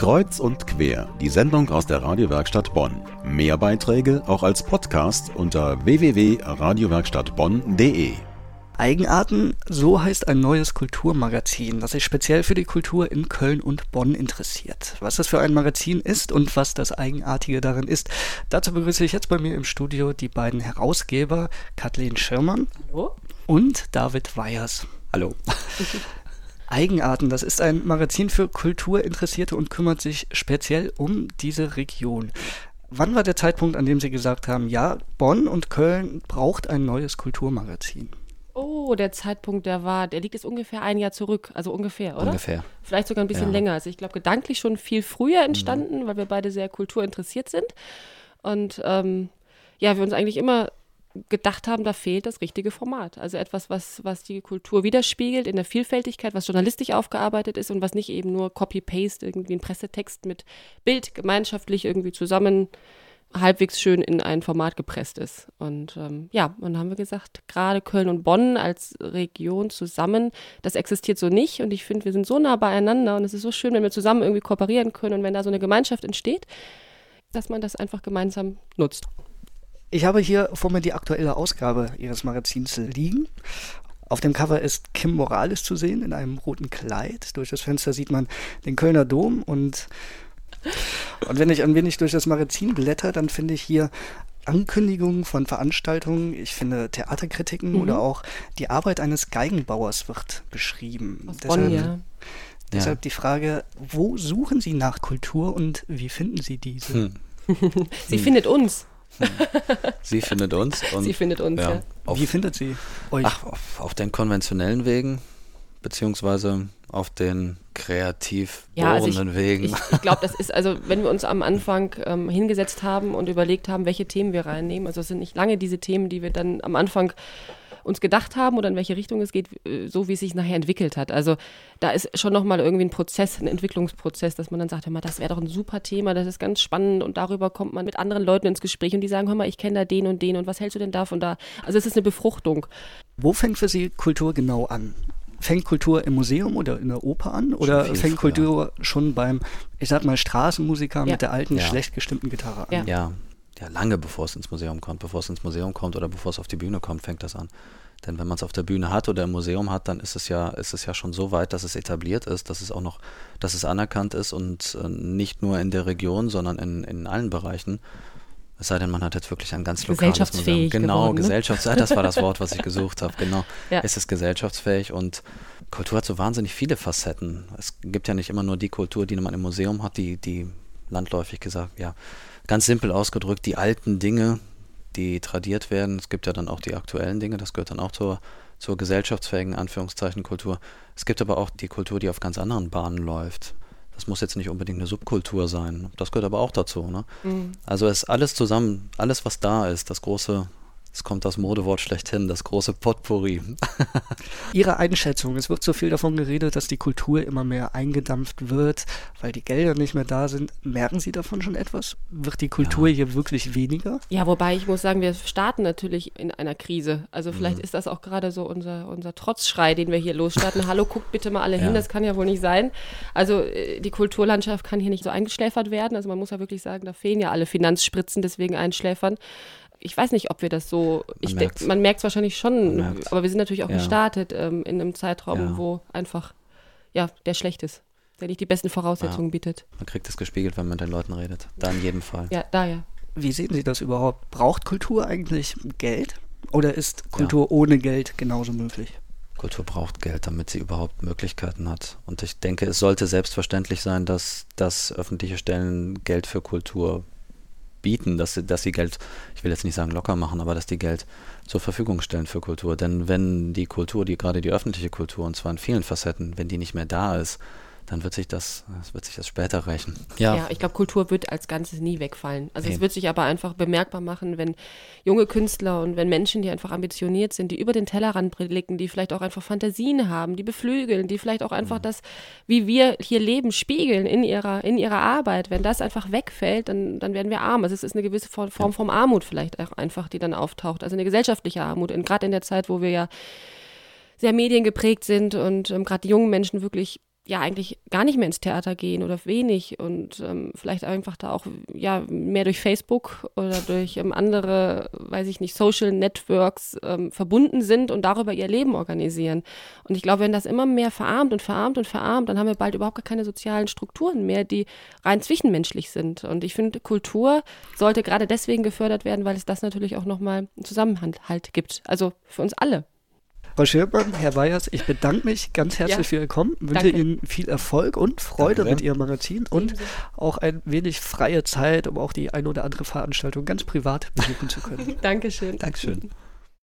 Kreuz und quer, die Sendung aus der Radiowerkstatt Bonn. Mehr Beiträge auch als Podcast unter www.radiowerkstattbonn.de. Eigenarten, so heißt ein neues Kulturmagazin, das sich speziell für die Kultur in Köln und Bonn interessiert. Was das für ein Magazin ist und was das Eigenartige darin ist, dazu begrüße ich jetzt bei mir im Studio die beiden Herausgeber, Kathleen Schirmann Hallo. und David Weyers. Hallo. Eigenarten, das ist ein Magazin für Kulturinteressierte und kümmert sich speziell um diese Region. Wann war der Zeitpunkt, an dem Sie gesagt haben, ja, Bonn und Köln braucht ein neues Kulturmagazin? Oh, der Zeitpunkt, der war, der liegt jetzt ungefähr ein Jahr zurück, also ungefähr, oder? Ungefähr. Vielleicht sogar ein bisschen Ja. länger. Also ich glaube, gedanklich schon viel früher entstanden, weil wir beide sehr kulturinteressiert sind. Und ähm, ja, wir uns eigentlich immer gedacht haben, da fehlt das richtige Format. Also etwas, was, was die Kultur widerspiegelt in der Vielfältigkeit, was journalistisch aufgearbeitet ist und was nicht eben nur Copy-Paste, irgendwie ein Pressetext mit Bild gemeinschaftlich irgendwie zusammen halbwegs schön in ein Format gepresst ist. Und ähm, ja, und dann haben wir gesagt, gerade Köln und Bonn als Region zusammen, das existiert so nicht. Und ich finde, wir sind so nah beieinander und es ist so schön, wenn wir zusammen irgendwie kooperieren können und wenn da so eine Gemeinschaft entsteht, dass man das einfach gemeinsam nutzt. Ich habe hier vor mir die aktuelle Ausgabe Ihres Magazins liegen. Auf dem Cover ist Kim Morales zu sehen in einem roten Kleid. Durch das Fenster sieht man den Kölner Dom und, und wenn ich ein wenig durch das Magazin blätter, dann finde ich hier Ankündigungen von Veranstaltungen, ich finde Theaterkritiken Mhm. oder auch die Arbeit eines Geigenbauers wird beschrieben. Aus Bonn, ja. deshalb die Frage, wo suchen Sie nach Kultur und wie finden Sie diese? Hm. Sie findet uns. Sie findet uns und Sie findet uns, ja. ja, auf, Wie findet sie euch? ach, auf, auf den konventionellen Wegen, beziehungsweise auf den kreativ Ja, also ich, Wegen. ich, ich glaube, das ist, also wenn wir uns am Anfang ähm, hingesetzt haben und überlegt haben, welche Themen wir reinnehmen, also es sind nicht lange diese Themen, die wir dann am Anfang uns gedacht haben oder in welche Richtung es geht, äh, so wie es sich nachher entwickelt hat. Also da ist schon nochmal irgendwie ein Prozess, ein Entwicklungsprozess, dass man dann sagt, hör mal, das wäre doch ein super Thema, das ist ganz spannend und darüber kommt man mit anderen Leuten ins Gespräch und die sagen, hör mal, ich kenne da den und den und was hältst du denn davon da? Also es ist eine Befruchtung. Wo fängt für Sie Kultur genau an? Fängt Kultur im Museum oder in der Oper an? Oder fängt früher. Kultur schon beim, ich sag mal, Straßenmusiker Ja. mit der alten, Ja. schlecht gestimmten Gitarre an? Ja. ja, ja, lange bevor es ins Museum kommt. Bevor es ins Museum kommt oder bevor es auf die Bühne kommt, fängt das an. Denn wenn man es auf der Bühne hat oder im Museum hat, dann ist es ja, ist es ja schon so weit, dass es etabliert ist, dass es auch noch, dass es anerkannt ist und äh, nicht nur in der Region, sondern in, in allen Bereichen. Es sei denn, man hat jetzt wirklich ein ganz lokales Museum. Gesellschaftsfähig Genau, geworden, ne? gesellschaftsfähig, das war das Wort, was ich gesucht habe, genau. Ja. Es ist gesellschaftsfähig und Kultur hat so wahnsinnig viele Facetten. Es gibt ja nicht immer nur die Kultur, die man im Museum hat, die, die landläufig gesagt, ja, ganz simpel ausgedrückt, die alten Dinge, die tradiert werden. Es gibt ja dann auch die aktuellen Dinge, das gehört dann auch zur, zur gesellschaftsfähigen Anführungszeichen Kultur. Es gibt aber auch die Kultur, die auf ganz anderen Bahnen läuft. Das muss jetzt nicht unbedingt eine Subkultur sein. Das gehört aber auch dazu. Ne? Mhm. Also ist alles zusammen, alles was da ist, das große, es kommt das Modewort schlechthin, das große Potpourri. Ihre Einschätzung, es wird so viel davon geredet, dass die Kultur immer mehr eingedampft wird, weil die Gelder nicht mehr da sind. Merken Sie davon schon etwas? Wird die Kultur hier wirklich weniger? Ja, wobei ich muss sagen, wir starten natürlich in einer Krise. Also vielleicht Mhm. ist das auch gerade so unser, unser Trotzschrei, den wir hier losstarten. Hallo, guckt bitte mal alle hin, Ja. das kann ja wohl nicht sein. Also äh, die Kulturlandschaft kann hier nicht so eingeschläfert werden. Also man muss ja wirklich sagen, da fehlen ja alle Finanzspritzen, deswegen einschläfern. Ich weiß nicht, ob wir das so. Man merkt es wahrscheinlich schon, merkt's. aber wir sind natürlich auch Ja. gestartet ähm, in einem Zeitraum, Ja. wo einfach, ja, der schlecht ist, der nicht die besten Voraussetzungen bietet. Man kriegt es gespiegelt, wenn man mit den Leuten redet. Da in jedem Fall. Ja, da ja. Wie sehen Sie das überhaupt? Braucht Kultur eigentlich Geld? Oder ist Kultur ohne Geld genauso möglich? Kultur braucht Geld, damit sie überhaupt Möglichkeiten hat. Und ich denke, es sollte selbstverständlich sein, dass, dass öffentliche Stellen Geld für Kultur bieten, dass sie, dass sie Geld, ich will jetzt nicht sagen locker machen, aber dass die Geld zur Verfügung stellen für Kultur. Denn wenn die Kultur, die gerade die öffentliche Kultur, und zwar in vielen Facetten, wenn die nicht mehr da ist, dann wird sich das, das wird sich das später rächen. Ja, ich glaube, Kultur wird als Ganzes nie wegfallen. Also es Nee. wird sich aber einfach bemerkbar machen, wenn junge Künstler und wenn Menschen, die einfach ambitioniert sind, die über den Tellerrand blicken, die vielleicht auch einfach Fantasien haben, die beflügeln, die vielleicht auch einfach das, wie wir hier leben, spiegeln in ihrer, in ihrer Arbeit. Wenn das einfach wegfällt, dann, dann werden wir arm. Also es ist eine gewisse Form Form von Armut vielleicht auch einfach, die dann auftaucht. Also eine gesellschaftliche Armut. Und gerade in der Zeit, wo wir ja sehr mediengeprägt sind und ähm, gerade die jungen Menschen wirklich ja eigentlich gar nicht mehr ins Theater gehen oder wenig und ähm, vielleicht einfach da auch ja mehr durch Facebook oder durch ähm, andere, weiß ich nicht, Social Networks ähm, verbunden sind und darüber ihr Leben organisieren. Und ich glaube, wenn das immer mehr verarmt und verarmt und verarmt, dann haben wir bald überhaupt gar keine sozialen Strukturen mehr, die rein zwischenmenschlich sind. Und ich finde, Kultur sollte gerade deswegen gefördert werden, weil es das natürlich auch nochmal einen Zusammenhalt gibt. Also für uns alle. Frau Schirborn, Herr Weyers, ich bedanke mich ganz herzlich ja. für Ihr Kommen, wünsche Danke. Ihnen viel Erfolg und Freude Danke. mit Ihrem Magazin und auch ein wenig freie Zeit, um auch die eine oder andere Veranstaltung ganz privat besuchen zu können. Dankeschön. Dankeschön.